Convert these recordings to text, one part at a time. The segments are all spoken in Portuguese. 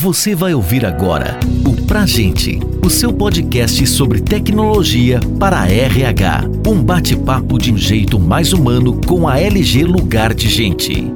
Você vai ouvir agora o Pra Gente, o seu podcast sobre tecnologia para a RH. Um bate-papo de um jeito mais humano com a LG Lugar de Gente.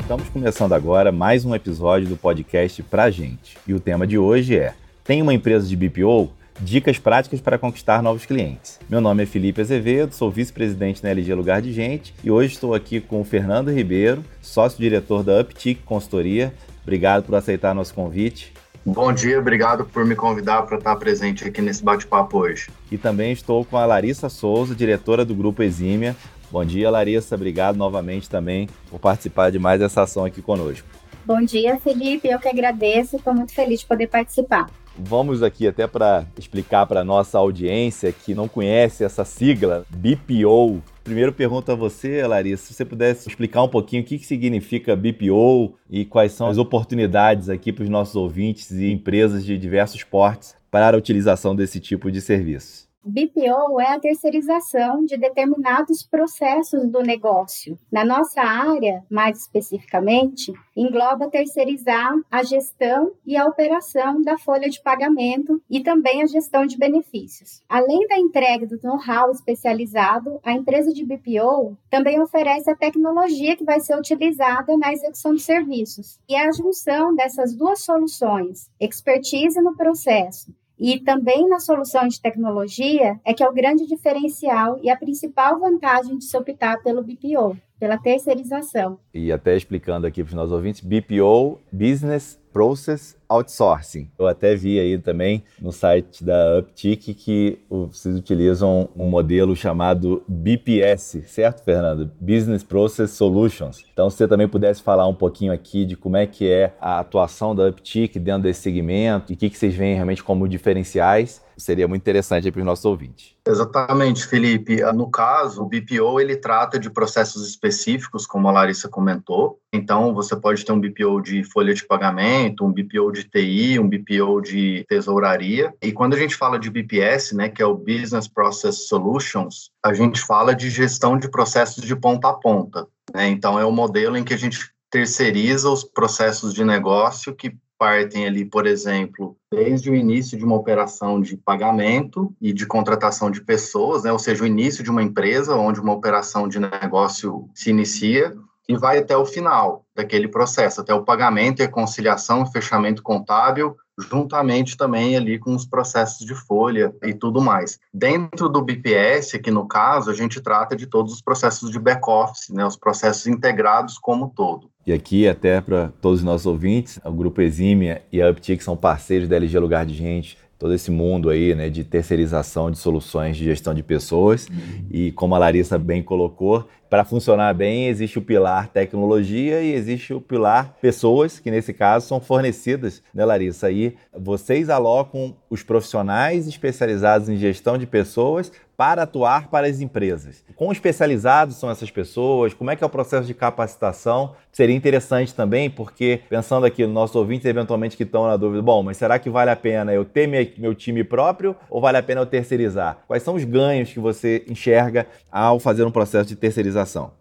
Estamos começando agora mais um episódio do podcast Pra Gente. E o tema de hoje é: Tem uma empresa de BPO? Dicas práticas para conquistar novos clientes. Meu nome é Felipe Azevedo, sou vice-presidente na LG Lugar de Gente e hoje estou aqui com o Fernando Ribeiro, sócio-diretor da Uptic Consultoria. Obrigado por aceitar nosso convite. Bom dia, obrigado por me convidar para estar presente aqui nesse bate-papo hoje. E também estou com a Larissa Souza, diretora do Grupo Exímia. Bom dia, Larissa. Obrigado novamente também por participar de mais essa ação aqui conosco. Bom dia, Felipe. Eu que agradeço. Estou muito feliz de poder participar. Vamos aqui até para explicar para nossa audiência que não conhece essa sigla, BPO. Primeiro pergunto a você, Larissa, se você pudesse explicar um pouquinho o que, que significa BPO e quais são as oportunidades aqui para os nossos ouvintes e empresas de diversos portes para a utilização desse tipo de serviço. BPO é a terceirização de determinados processos do negócio. Na nossa área, mais especificamente, engloba terceirizar a gestão e a operação da folha de pagamento e também a gestão de benefícios. Além da entrega do know-how especializado, a empresa de BPO também oferece a tecnologia que vai ser utilizada na execução de serviços. E a junção dessas duas soluções, expertise no processo e também na solução de tecnologia é que é o grande diferencial e a principal vantagem de se optar pelo BPO, pela terceirização. E até explicando aqui para os nossos ouvintes, BPO, Business Process Outsourcing. Eu até vi aí também no site da Uptick que vocês utilizam um modelo chamado BPS, certo, Fernando? Business Process Solutions. Então, se você também pudesse falar um pouquinho aqui de como é que é a atuação da Uptick dentro desse segmento e o que, que vocês veem realmente como diferenciais seria muito interessante para os nossos ouvintes. Exatamente, Felipe. No caso, o BPO ele trata de processos específicos, como a Larissa comentou. Então, você pode ter um BPO de folha de pagamento, um BPO de TI, um BPO de tesouraria. E quando a gente fala de BPS, né, que é o Business Process Solutions, a gente fala de gestão de processos de ponta a ponta. Né? Então, é o modelo em que a gente terceiriza os processos de negócio que partem ali, por exemplo, desde o início de uma operação de pagamento e de contratação de pessoas, né? ou seja, o início de uma empresa onde uma operação de negócio se inicia e vai até o final daquele processo, até o pagamento e conciliação, fechamento contábil, juntamente também ali com os processos de folha e tudo mais. Dentro do BPS, aqui no caso, a gente trata de todos os processos de back-office, né, os processos integrados como todo. E aqui, até para todos os nossos ouvintes, o Grupo Exímia e a Uptic são parceiros da LG Lugar de Gente, todo esse mundo aí, né, de terceirização de soluções de gestão de pessoas. Uhum. E como a Larissa bem colocou, para funcionar bem, existe o pilar tecnologia e existe o pilar pessoas, que nesse caso são fornecidas, né, Larissa? Aí vocês alocam os profissionais especializados em gestão de pessoas para atuar para as empresas. Quão especializados são essas pessoas? Como é que é o processo de capacitação? Seria interessante também, porque pensando aqui nos nossos ouvintes, eventualmente que estão na dúvida, bom, mas será que vale a pena eu ter meu time próprio ou vale a pena eu terceirizar? Quais são os ganhos que você enxerga ao fazer um processo de terceirização?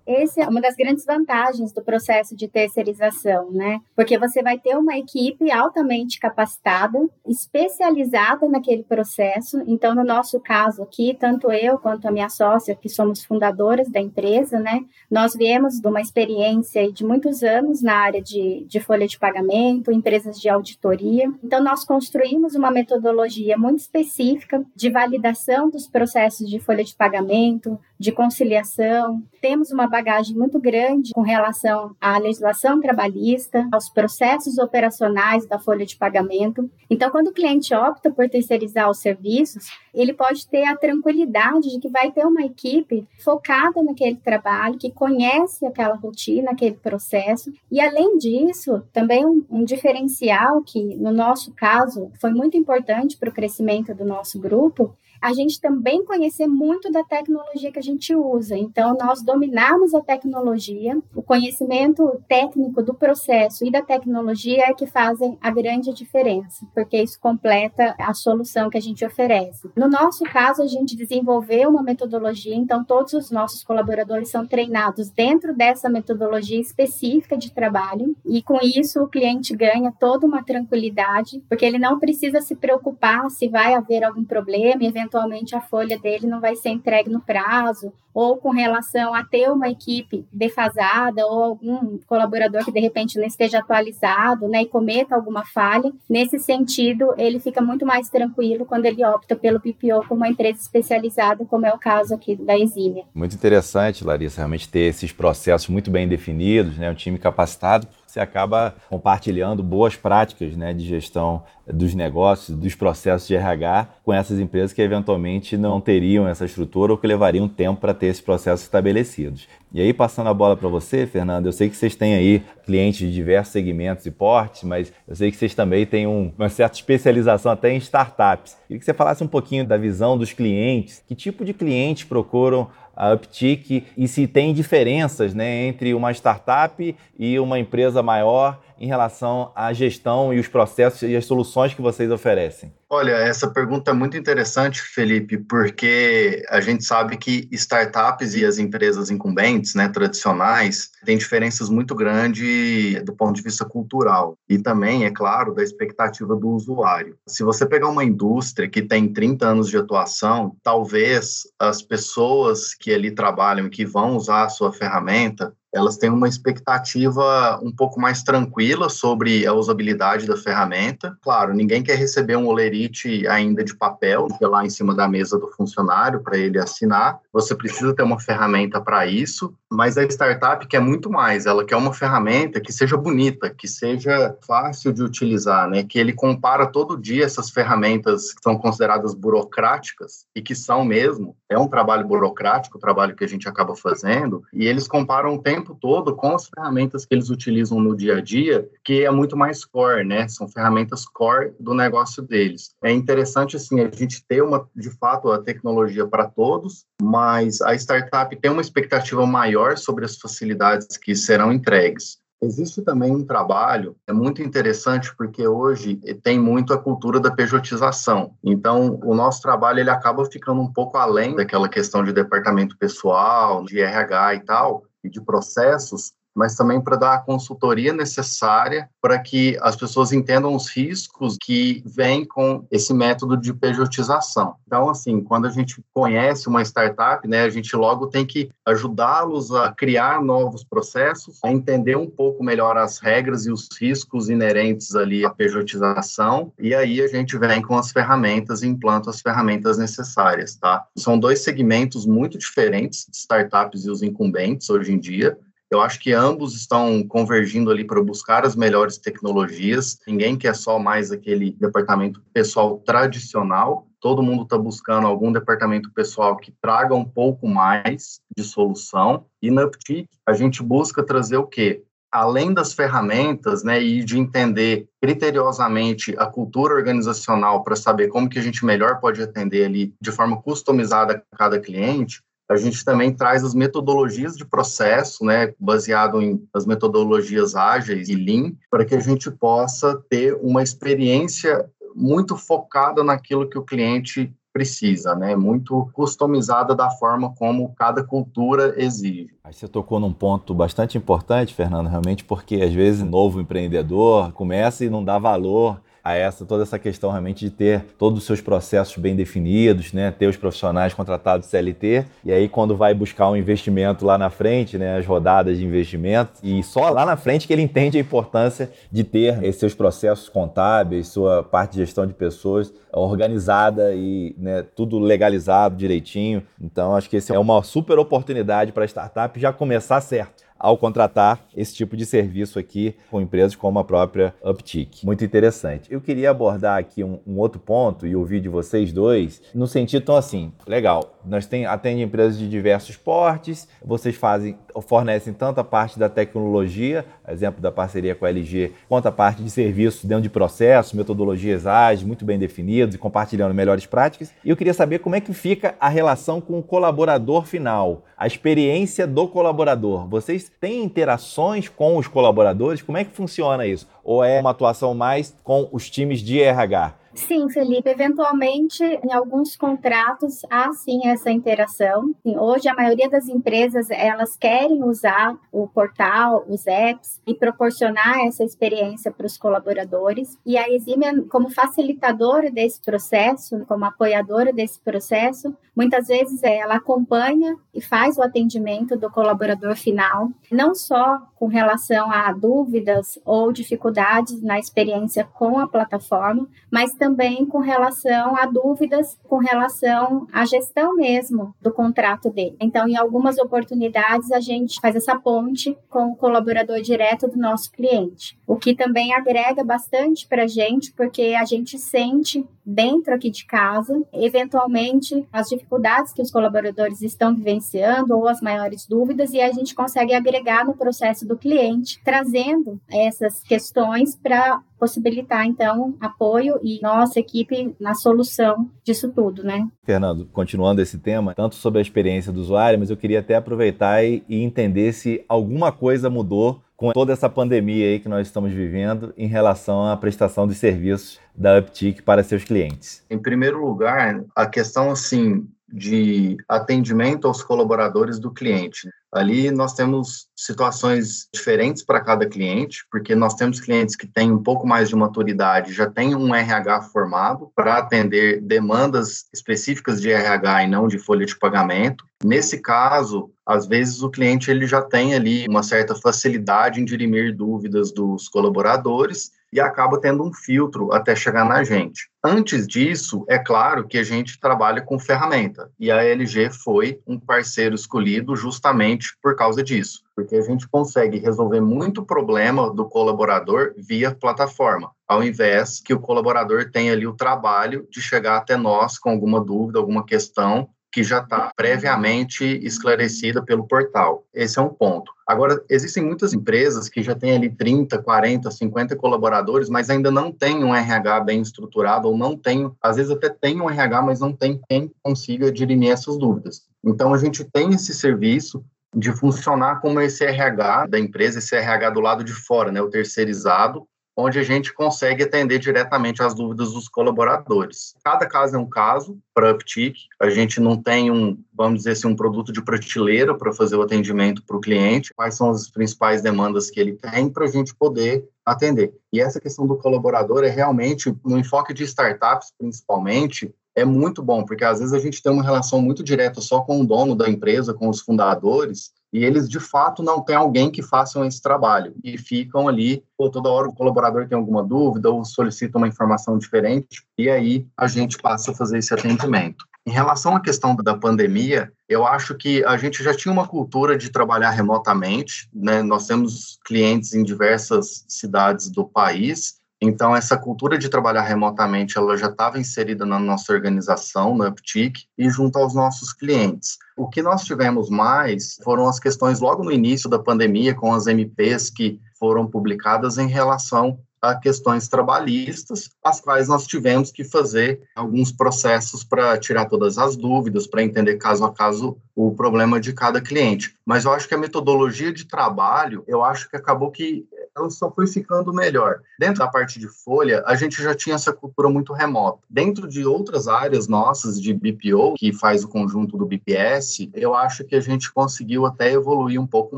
Essa é uma das grandes vantagens do processo de terceirização, né? Porque você vai ter uma equipe altamente capacitada, especializada naquele processo. Então, no nosso caso aqui, tanto eu quanto a minha sócia, que somos fundadoras da empresa, né, nós viemos de uma experiência de muitos anos na área de, de folha de pagamento, empresas de auditoria. Então, nós construímos uma metodologia muito específica de validação dos processos de folha de pagamento, de conciliação. Temos uma bagagem muito grande com relação à legislação trabalhista, aos processos operacionais da folha de pagamento. Então, quando o cliente opta por terceirizar os serviços, ele pode ter a tranquilidade de que vai ter uma equipe focada naquele trabalho, que conhece aquela rotina, aquele processo. E, além disso, também um, um diferencial que, no nosso caso, foi muito importante para o crescimento do nosso grupo a gente também conhecer muito da tecnologia que a gente usa. Então, nós dominarmos a tecnologia, o conhecimento técnico do processo e da tecnologia é que fazem a grande diferença, porque isso completa a solução que a gente oferece. No nosso caso, a gente desenvolveu uma metodologia, então todos os nossos colaboradores são treinados dentro dessa metodologia específica de trabalho, e com isso o cliente ganha toda uma tranquilidade, porque ele não precisa se preocupar se vai haver algum problema e eventualmente a folha dele não vai ser entregue no prazo, ou com relação a ter uma equipe defasada ou algum colaborador que de repente não esteja atualizado, né, e cometa alguma falha. Nesse sentido, ele fica muito mais tranquilo quando ele opta pelo BPO como uma empresa especializada, como é o caso aqui da Exímia. Muito interessante, Larissa, realmente ter esses processos muito bem definidos, né, um time capacitado você acaba compartilhando boas práticas né, de gestão dos negócios, dos processos de RH com essas empresas que eventualmente não teriam essa estrutura ou que levariam tempo para ter esses processos estabelecidos. E aí, passando a bola para você, Fernando, eu sei que vocês têm aí clientes de diversos segmentos e portes, mas eu sei que vocês também têm um, uma certa especialização até em startups. Queria que você falasse um pouquinho da visão dos clientes, que tipo de clientes procuram a Uptick e se tem diferenças né, entre uma startup e uma empresa maior em relação à gestão e os processos e as soluções que vocês oferecem? Olha, essa pergunta é muito interessante, Felipe, porque a gente sabe que startups e as empresas incumbentes, né, tradicionais, têm diferenças muito grandes do ponto de vista cultural e também, é claro, da expectativa do usuário. Se você pegar uma indústria que tem 30 anos de atuação, talvez as pessoas que ali trabalham e que vão usar a sua ferramenta elas têm uma expectativa um pouco mais tranquila sobre a usabilidade da ferramenta. Claro, ninguém quer receber um olerite ainda de papel lá em cima da mesa do funcionário para ele assinar. Você precisa ter uma ferramenta para isso, mas a startup quer muito mais. Ela quer uma ferramenta que seja bonita, que seja fácil de utilizar, né? Que ele compara todo dia essas ferramentas que são consideradas burocráticas e que são mesmo. É um trabalho burocrático, o trabalho que a gente acaba fazendo, e eles comparam o tempo tempo todo com as ferramentas que eles utilizam no dia a dia, que é muito mais core, né? São ferramentas core do negócio deles. É interessante, assim, a gente ter uma, de fato, a tecnologia para todos, mas a startup tem uma expectativa maior sobre as facilidades que serão entregues. Existe também um trabalho, é muito interessante porque hoje tem muito a cultura da pejotização. Então, o nosso trabalho ele acaba ficando um pouco além daquela questão de departamento pessoal, de RH e tal, e de processos, mas também para dar a consultoria necessária para que as pessoas entendam os riscos que vêm com esse método de pejotização. Então, assim, quando a gente conhece uma startup, né, a gente logo tem que ajudá-los a criar novos processos, a entender um pouco melhor as regras e os riscos inerentes ali à pejotização, e aí a gente vem com as ferramentas e implanta as ferramentas necessárias, tá? São dois segmentos muito diferentes, startups e os incumbentes hoje em dia, eu acho que ambos estão convergindo ali para buscar as melhores tecnologias. Ninguém quer só mais aquele departamento pessoal tradicional. Todo mundo está buscando algum departamento pessoal que traga um pouco mais de solução. E na Uptick, a gente busca trazer o quê? além das ferramentas, né, e de entender criteriosamente a cultura organizacional para saber como que a gente melhor pode atender ali de forma customizada a cada cliente, a gente também traz as metodologias de processo, né, baseado em as metodologias ágeis e Lean, para que a gente possa ter uma experiência muito focada naquilo que o cliente precisa, né? Muito customizada da forma como cada cultura exige. Aí você tocou num ponto bastante importante, Fernando, realmente, porque às vezes novo empreendedor começa e não dá valor a essa toda essa questão realmente de ter todos os seus processos bem definidos, né, ter os profissionais contratados CLT e aí quando vai buscar um investimento lá na frente, né, as rodadas de investimento. E só lá na frente que ele entende a importância de ter esses seus processos contábeis, sua parte de gestão de pessoas organizada e né, tudo legalizado direitinho. Então acho que esse é uma super oportunidade para a startup já começar certo ao contratar esse tipo de serviço aqui com empresas como a própria Uptick. Muito interessante. Eu queria abordar aqui um, um outro ponto e ouvir de vocês dois, no sentido tão assim, legal, nós tem, atende empresas de diversos portes, vocês fazem fornecem tanto a parte da tecnologia, exemplo da parceria com a LG, quanto a parte de serviços dentro de processos, metodologias ágeis, muito bem definidos e compartilhando melhores práticas. E eu queria saber como é que fica a relação com o colaborador final, a experiência do colaborador. Vocês têm interações com os colaboradores? Como é que funciona isso? Ou é uma atuação mais com os times de RH? Sim, Felipe, eventualmente em alguns contratos há sim essa interação. Hoje a maioria das empresas elas querem usar o portal, os apps e proporcionar essa experiência para os colaboradores. E a Eximia, como facilitadora desse processo, como apoiadora desse processo, muitas vezes ela acompanha e faz o atendimento do colaborador final, não só com relação a dúvidas ou dificuldades na experiência com a plataforma, mas também também com relação a dúvidas com relação à gestão mesmo do contrato dele. Então, em algumas oportunidades, a gente faz essa ponte com o colaborador direto do nosso cliente, o que também agrega bastante para a gente, porque a gente sente dentro aqui de casa, eventualmente, as dificuldades que os colaboradores estão vivenciando ou as maiores dúvidas, e a gente consegue agregar no processo do cliente, trazendo essas questões para possibilitar, então, apoio e nossa equipe na solução disso tudo, né? Fernando, continuando esse tema, tanto sobre a experiência do usuário, mas eu queria até aproveitar e, entender se alguma coisa mudou com toda essa pandemia aí que nós estamos vivendo em relação à prestação de serviços da Uptick para seus clientes? Em primeiro lugar, a questão assim de atendimento aos colaboradores do cliente. Ali nós temos situações diferentes para cada cliente, porque nós temos clientes que têm um pouco mais de maturidade, já têm um RH formado para atender demandas específicas de RH e não de folha de pagamento. Nesse caso, às vezes o cliente ele já tem ali uma certa facilidade em dirimir dúvidas dos colaboradores e acaba tendo um filtro até chegar na gente. Antes disso, é claro que a gente trabalha com ferramenta e a LG foi um parceiro escolhido justamente por causa disso, porque a gente consegue resolver muito problema do colaborador via plataforma, ao invés que o colaborador tenha ali o trabalho de chegar até nós com alguma dúvida, alguma questão que já está previamente esclarecida pelo portal. Esse é um ponto. Agora, existem muitas empresas que já têm ali 30, 40, 50 colaboradores, mas ainda não tem um RH bem estruturado, ou não tem, às vezes até tem um RH, mas não tem quem consiga dirimir essas dúvidas. Então, a gente tem esse serviço de funcionar como esse RH da empresa, esse RH do lado de fora, né, o terceirizado, onde a gente consegue atender diretamente as dúvidas dos colaboradores. Cada caso é um caso para a Uptick, a gente não tem um, vamos dizer assim, um produto de prateleira para fazer o atendimento para o cliente, quais são as principais demandas que ele tem para a gente poder atender. E essa questão do colaborador é realmente, no enfoque de startups principalmente, é muito bom, porque às vezes a gente tem uma relação muito direta só com o dono da empresa, com os fundadores, e eles de fato não têm alguém que faça esse trabalho e ficam ali, ou toda hora o colaborador tem alguma dúvida ou solicita uma informação diferente, e aí a gente passa a fazer esse atendimento. Em relação à questão da pandemia, eu acho que a gente já tinha uma cultura de trabalhar remotamente, né? Nós temos clientes em diversas cidades do país, então, essa cultura de trabalhar remotamente, ela já estava inserida na nossa organização, na Uptick, e junto aos nossos clientes. O que nós tivemos mais foram as questões logo no início da pandemia, com as MPs que foram publicadas em relação a questões trabalhistas, as quais nós tivemos que fazer alguns processos para tirar todas as dúvidas, para entender caso a caso o problema de cada cliente. Mas eu acho que a metodologia de trabalho, eu acho que acabou que ela só foi ficando melhor. Dentro da parte de folha, a gente já tinha essa cultura muito remota. Dentro de outras áreas nossas de BPO, que faz o conjunto do BPS, eu acho que a gente conseguiu até evoluir um pouco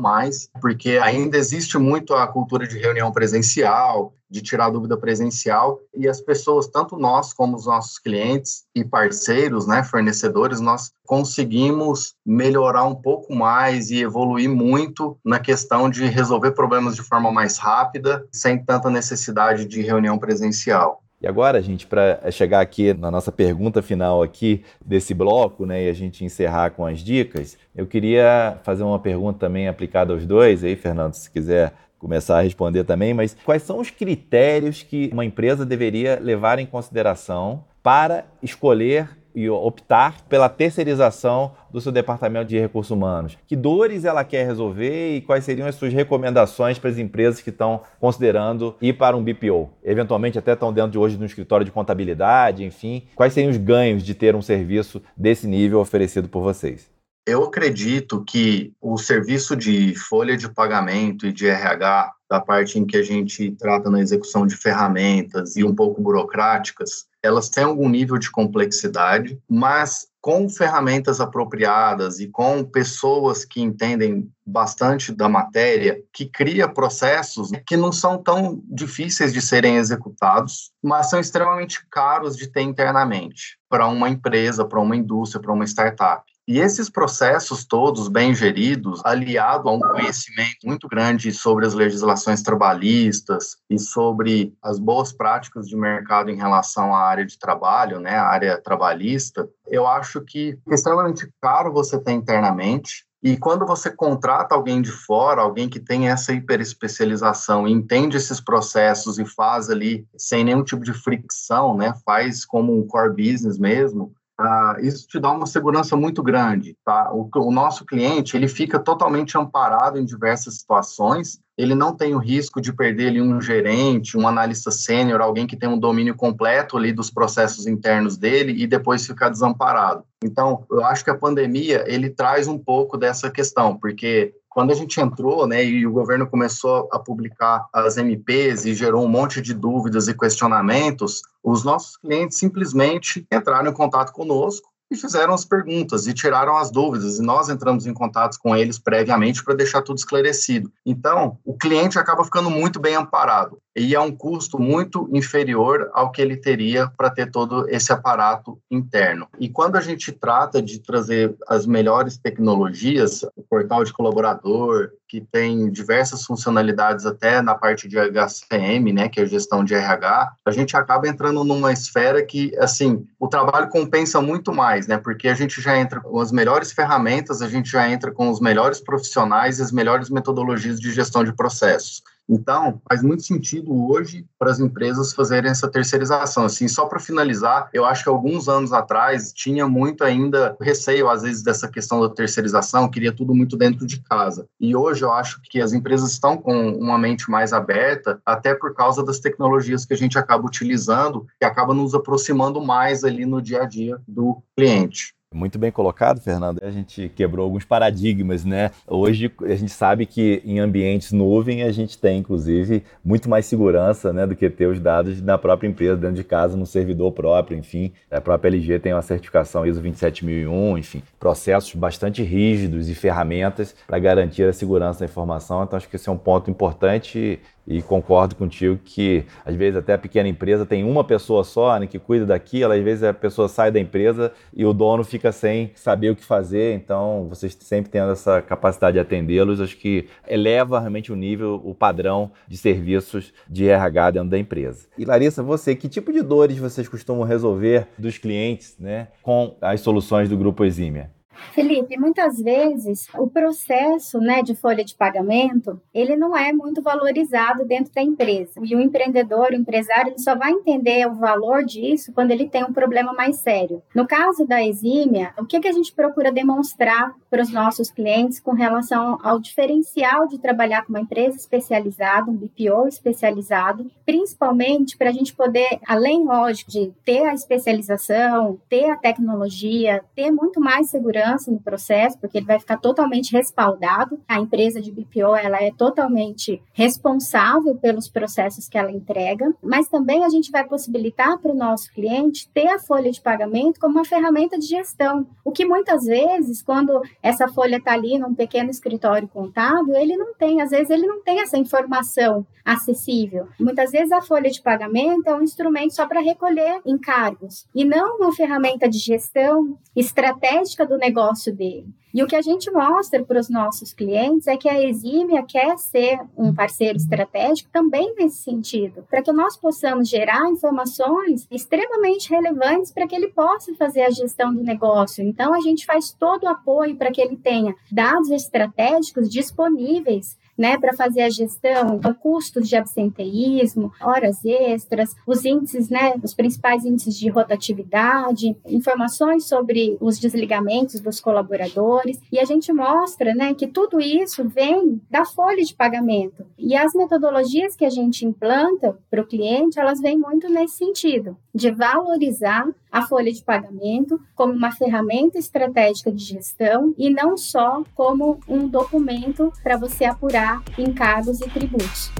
mais, porque ainda existe muito a cultura de reunião presencial, de tirar dúvida presencial e as pessoas, tanto nós como os nossos clientes e parceiros, né, fornecedores, nós conseguimos melhorar um pouco mais e evoluir muito na questão de resolver problemas de forma mais rápida, sem tanta necessidade de reunião presencial. E agora, gente, para chegar aqui na nossa pergunta final aqui desse bloco, né, e a gente encerrar com as dicas, eu queria fazer uma pergunta também aplicada aos dois, aí, Fernando, se quiser começar a responder também, mas quais são os critérios que uma empresa deveria levar em consideração para escolher e optar pela terceirização do seu departamento de recursos humanos? Que dores ela quer resolver e quais seriam as suas recomendações para as empresas que estão considerando ir para um BPO? Eventualmente até estão dentro de hoje de um escritório de contabilidade, enfim. Quais seriam os ganhos de ter um serviço desse nível oferecido por vocês? Eu acredito que o serviço de folha de pagamento e de RH, da parte em que a gente trata na execução de ferramentas e um pouco burocráticas, elas têm algum nível de complexidade, mas com ferramentas apropriadas e com pessoas que entendem bastante da matéria, que cria processos que não são tão difíceis de serem executados, mas são extremamente caros de ter internamente para uma empresa, para uma indústria, para uma startup. E esses processos todos bem geridos, aliado a um conhecimento muito grande sobre as legislações trabalhistas e sobre as boas práticas de mercado em relação à área de trabalho, né, a área trabalhista, eu acho que é extremamente caro você ter internamente. E quando você contrata alguém de fora, alguém que tem essa hiperespecialização, entende esses processos e faz ali sem nenhum tipo de fricção, né, faz como um core business mesmo, ah, isso te dá uma segurança muito grande, tá? O, o, nosso cliente, ele fica totalmente amparado em diversas situações, ele não tem o risco de perder ali um gerente, um analista sênior, alguém que tem um domínio completo ali dos processos internos dele e depois ficar desamparado. Então, eu acho que a pandemia, ele traz um pouco dessa questão, porque quando a gente entrou, né, e o governo começou a publicar as MPs e gerou um monte de dúvidas e questionamentos, os nossos clientes simplesmente entraram em contato conosco e fizeram as perguntas e tiraram as dúvidas, e nós entramos em contato com eles previamente para deixar tudo esclarecido. Então, o cliente acaba ficando muito bem amparado e é um custo muito inferior ao que ele teria para ter todo esse aparato interno. E quando a gente trata de trazer as melhores tecnologias, o portal de colaborador, que tem diversas funcionalidades até na parte de HCM, né, que é a gestão de RH, a gente acaba entrando numa esfera que, assim, o trabalho compensa muito mais, né, porque a gente já entra com as melhores ferramentas, a gente já entra com os melhores profissionais e as melhores metodologias de gestão de processos. Então, faz muito sentido hoje para as empresas fazerem essa terceirização. Assim, só para finalizar, eu acho que alguns anos atrás tinha muito ainda receio, às vezes, dessa questão da terceirização, queria tudo muito dentro de casa. E hoje eu acho que as empresas estão com uma mente mais aberta, até por causa das tecnologias que a gente acaba utilizando, que acaba nos aproximando mais ali no dia a dia do cliente. Muito bem colocado, Fernando. A gente quebrou alguns paradigmas, né? Hoje a gente sabe que em ambientes nuvem a gente tem, inclusive, muito mais segurança, né, do que ter os dados na própria empresa, dentro de casa, no servidor próprio, enfim. A própria LG tem uma certificação ISO 27001, enfim, processos bastante rígidos e ferramentas para garantir a segurança da informação. Então acho que esse é um ponto importante e concordo contigo que às vezes até a pequena empresa tem uma pessoa só né, que cuida daquilo, às vezes a pessoa sai da empresa e o dono fica sem saber o que fazer, então vocês sempre tendo essa capacidade de atendê-los, acho que eleva realmente o nível, o padrão de serviços de RH dentro da empresa. E Larissa, você, que tipo de dores vocês costumam resolver dos clientes né, com as soluções do Grupo Exímia? Felipe, muitas vezes o processo né, de folha de pagamento ele não é muito valorizado dentro da empresa. E o empreendedor, o empresário, ele só vai entender o valor disso quando ele tem um problema mais sério. No caso da exímia, o que, que a gente procura demonstrar para os nossos clientes com relação ao diferencial de trabalhar com uma empresa especializada, um BPO especializado, principalmente para a gente poder, além, lógico, de ter a especialização, ter a tecnologia, ter muito mais segurança segurança no processo, porque ele vai ficar totalmente respaldado. A empresa de BPO ela é totalmente responsável pelos processos que ela entrega, mas também a gente vai possibilitar para o nosso cliente ter a folha de pagamento como uma ferramenta de gestão. O que muitas vezes, quando essa folha está ali num pequeno escritório contábil, ele não tem, às vezes ele não tem essa informação acessível. Muitas vezes a folha de pagamento é um instrumento só para recolher encargos e não uma ferramenta de gestão estratégica do negócio negócio dele. E o que a gente mostra para os nossos clientes é que a Exímia quer ser um parceiro estratégico também nesse sentido, para que nós possamos gerar informações extremamente relevantes para que ele possa fazer a gestão do negócio. Então, a gente faz todo o apoio para que ele tenha dados estratégicos disponíveis né, para fazer a gestão, então custos de absenteísmo, horas extras, os índices, né, os principais índices de rotatividade, informações sobre os desligamentos dos colaboradores, e a gente mostra, né, que tudo isso vem da folha de pagamento. E as metodologias que a gente implanta para o cliente, elas vêm muito nesse sentido, de valorizar a folha de pagamento como uma ferramenta estratégica de gestão e não só como um documento para você apurar encargos e tributos.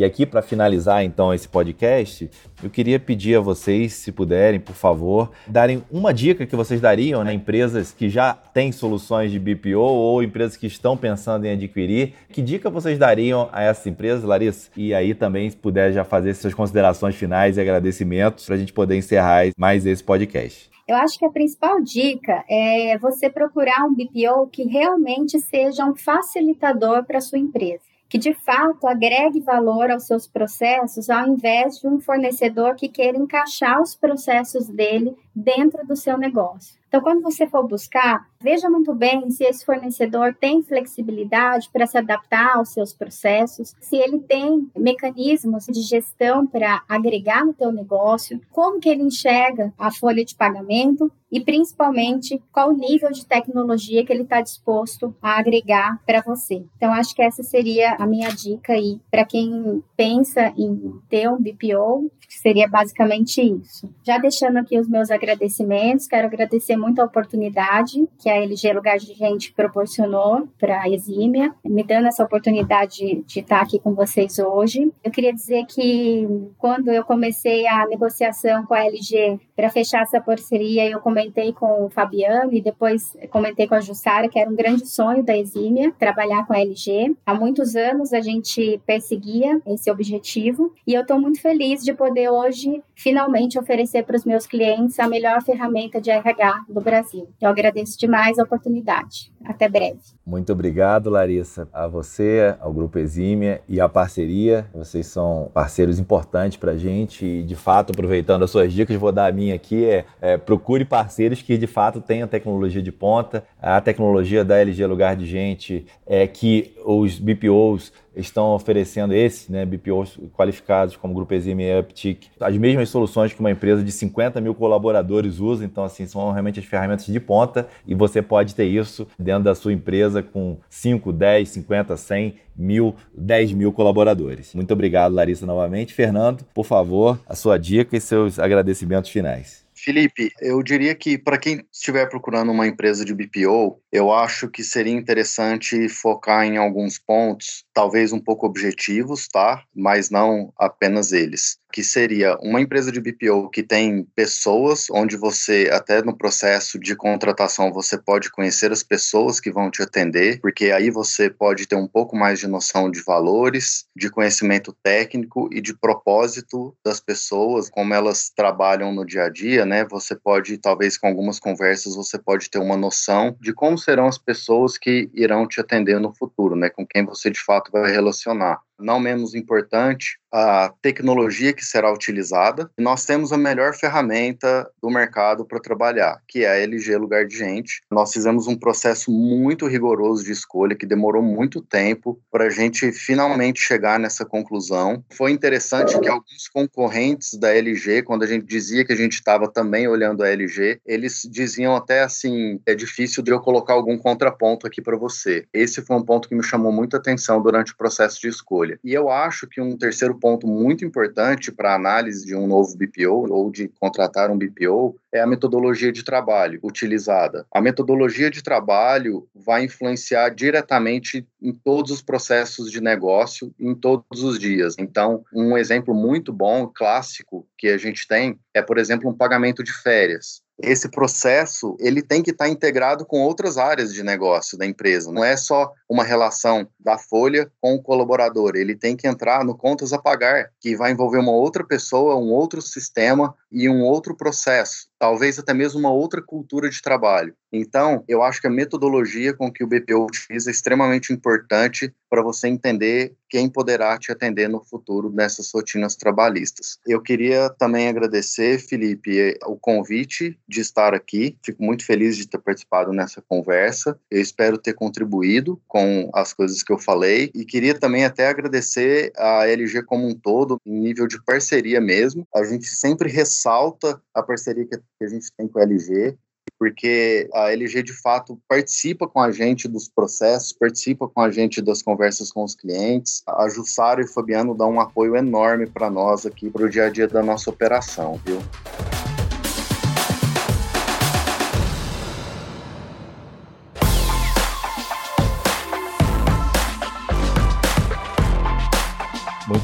E aqui, para finalizar então esse podcast, eu queria pedir a vocês, se puderem, por favor, darem uma dica que vocês dariam, né? Empresas que já têm soluções de BPO ou empresas que estão pensando em adquirir. Que dica vocês dariam a essas empresas, Larissa? E aí também, se puder já fazer suas considerações finais e agradecimentos para a gente poder encerrar mais esse podcast. Eu acho que a principal dica é você procurar um BPO que realmente seja um facilitador para sua empresa que de fato agregue valor aos seus processos, ao invés de um fornecedor que queira encaixar os processos dele dentro do seu negócio. Então, quando você for buscar, veja muito bem se esse fornecedor tem flexibilidade para se adaptar aos seus processos, se ele tem mecanismos de gestão para agregar no teu negócio, como que ele enxerga a folha de pagamento e principalmente qual o nível de tecnologia que ele está disposto a agregar para você. Então, acho que essa seria a minha dica aí para quem pensa em ter um BPO, seria basicamente isso. Já deixando aqui os meus agradecimentos, quero agradecer muito a oportunidade que a LG Lugar de Gente proporcionou para a Exímia, me dando essa oportunidade de estar aqui com vocês hoje. Eu queria dizer que quando eu comecei a negociação com a LG para fechar essa parceria, eu comentei com o Fabiano e depois comentei com a Jussara que era um grande sonho da Exímia trabalhar com a LG. Há muitos anos a gente perseguia esse objetivo e eu estou muito feliz de poder hoje finalmente oferecer para os meus clientes a melhor ferramenta de RH do Brasil. Eu agradeço demais a oportunidade. Até breve. Muito obrigado, Larissa, a você, ao Grupo Exímia e à parceria. Vocês são parceiros importantes para a gente e, de fato, aproveitando as suas dicas, vou dar a minha aqui, é, é, procure parceiros que, de fato, tenham tecnologia de ponta. A tecnologia da LG Lugar de Gente é que os BPOs estão oferecendo esses, né, BPOs qualificados como Grupo Exime e Uptick, as mesmas soluções que uma empresa de 50 mil colaboradores usa, então assim, são realmente as ferramentas de ponta e você pode ter isso da sua empresa com 5, 10, 50, 100 mil, 10 mil colaboradores. Muito obrigado, Larissa, novamente. Fernando, por favor, a sua dica e seus agradecimentos finais. Felipe, eu diria que para quem estiver procurando uma empresa de BPO, eu acho que seria interessante focar em alguns pontos, talvez um pouco objetivos, tá? Mas não apenas eles que seria uma empresa de BPO que tem pessoas, onde você, até no processo de contratação, você pode conhecer as pessoas que vão te atender, porque aí você pode ter um pouco mais de noção de valores, de conhecimento técnico e de propósito das pessoas, como elas trabalham no dia a dia, né? Você pode, talvez com algumas conversas, você pode ter uma noção de como serão as pessoas que irão te atender no futuro, né? Com quem você de fato vai relacionar não menos importante, a tecnologia que será utilizada. Nós temos a melhor ferramenta do mercado para trabalhar, que é a LG Lugar de Gente. Nós fizemos um processo muito rigoroso de escolha, que demorou muito tempo para a gente finalmente chegar nessa conclusão. Foi interessante que alguns concorrentes da LG, quando a gente dizia que a gente estava também olhando a LG, eles diziam até assim: é difícil de eu colocar algum contraponto aqui para você. Esse foi um ponto que me chamou muita atenção durante o processo de escolha escolha. E eu acho que um terceiro ponto muito importante para a análise de um novo BPO ou de contratar um BPO é a metodologia de trabalho utilizada. A metodologia de trabalho vai influenciar diretamente em todos os processos de negócio, em todos os dias. Então, um exemplo muito bom, clássico, que a gente tem é, por exemplo, um pagamento de férias esse processo ele tem que estar tá integrado com outras áreas de negócio da empresa. Não é só uma relação da folha com o colaborador. Ele tem que entrar no contas a pagar, que vai envolver uma outra pessoa, um outro sistema e um outro processo. Talvez até mesmo uma outra cultura de trabalho. Então, eu acho que a metodologia com que o BPO utiliza é extremamente importante para você entender quem poderá te atender no futuro nessas rotinas trabalhistas. Eu queria também agradecer, Felipe, o convite de estar aqui. Fico muito feliz de ter participado nessa conversa. Eu espero ter contribuído com as coisas que eu falei e queria também até agradecer a LG como um todo, em nível de parceria mesmo. A gente sempre ressalta a parceria que a gente tem com a LG porque a LG de fato participa com a gente dos processos, participa com a gente das conversas com os clientes. A Jussara e o Fabiano dão um apoio enorme para nós aqui para o dia a dia da nossa operação, viu?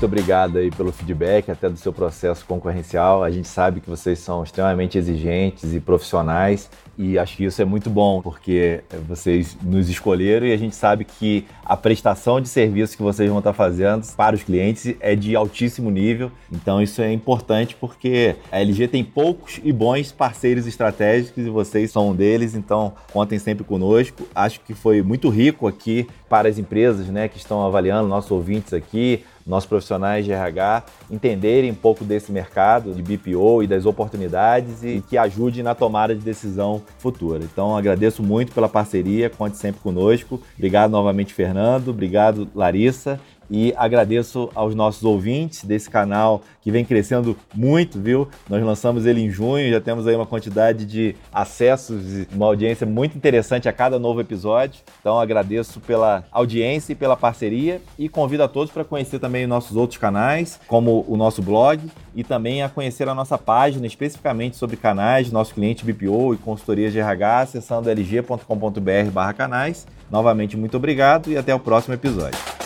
Obrigado aí pelo feedback, até do seu processo concorrencial. A gente sabe que vocês são extremamente exigentes e profissionais e acho que isso é muito bom, porque vocês nos escolheram e a gente sabe que a prestação de serviço que vocês vão estar fazendo para os clientes é de altíssimo nível. Então isso é importante porque a LG tem poucos e bons parceiros estratégicos e vocês são um deles, então contem sempre conosco. Acho que foi muito rico aqui para as empresas né, que estão avaliando, nossos ouvintes aqui, nossos profissionais de RH entenderem um pouco desse mercado de BPO e das oportunidades e que ajude na tomada de decisão futura. Então agradeço muito pela parceria, conte sempre conosco. Obrigado novamente, Fernando. Obrigado, Larissa e agradeço aos nossos ouvintes desse canal que vem crescendo muito, viu? Nós lançamos ele em junho, já temos aí uma quantidade de acessos e uma audiência muito interessante a cada novo episódio. Então agradeço pela audiência e pela parceria e convido a todos para conhecer também nossos outros canais, como o nosso blog e também a conhecer a nossa página especificamente sobre canais, nosso cliente BPO e consultoria de RH, acessando lg.com.br/canais. Novamente muito obrigado e até o próximo episódio.